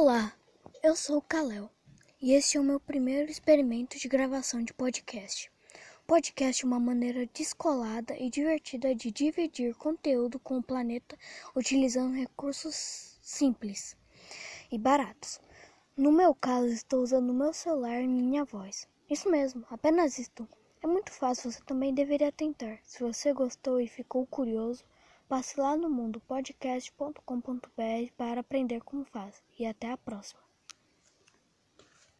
Olá, eu sou o Kalel e este é o meu primeiro experimento de gravação de podcast. Podcast é uma maneira descolada e divertida de dividir conteúdo com o planeta utilizando recursos simples e baratos. No meu caso, estou usando meu celular e minha voz. Isso mesmo, apenas isto. É muito fácil, você também deveria tentar. Se você gostou e ficou curioso, Passe lá no mundopodcast.com.br para aprender como faz. E até a próxima.